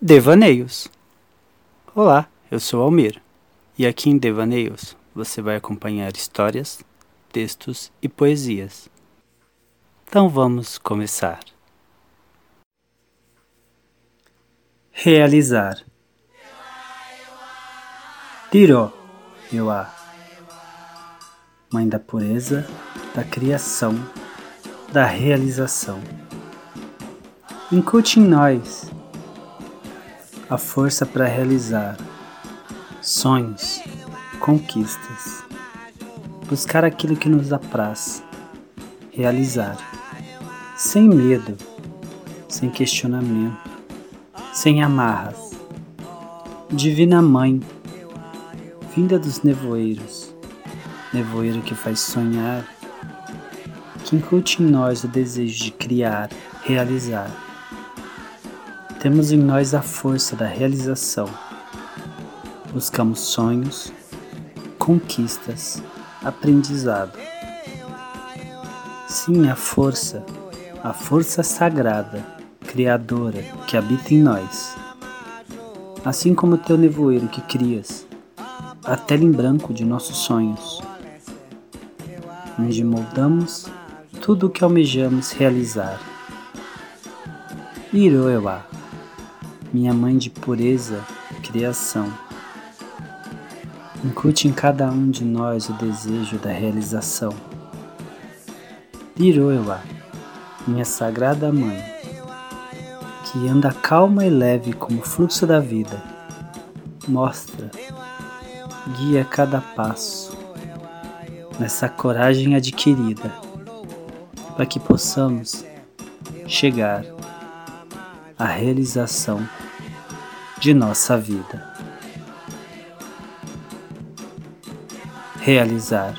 Devaneios. Olá, eu sou Almir e aqui em Devaneios você vai acompanhar histórias, textos e poesias. Então vamos começar. Realizar. Tiro, Yoá. Mãe da pureza, da criação, da realização. Incute em nós a força para realizar sonhos, conquistas, buscar aquilo que nos apraz, realizar, sem medo, sem questionamento, sem amarras. Divina Mãe, vinda dos nevoeiros, nevoeiro que faz sonhar, que incute em nós o desejo de criar, realizar temos em nós a força da realização. Buscamos sonhos, conquistas, aprendizado. Sim, a força, a força sagrada, criadora que habita em nós. Assim como o teu nevoeiro que crias, a tela em branco de nossos sonhos, onde moldamos tudo o que almejamos realizar. Iroewa minha mãe de pureza, criação. Incute em cada um de nós o desejo da realização. Liroewa, minha sagrada mãe, que anda calma e leve como o fluxo da vida, mostra, guia cada passo nessa coragem adquirida, para que possamos chegar à realização de nossa vida. Realizar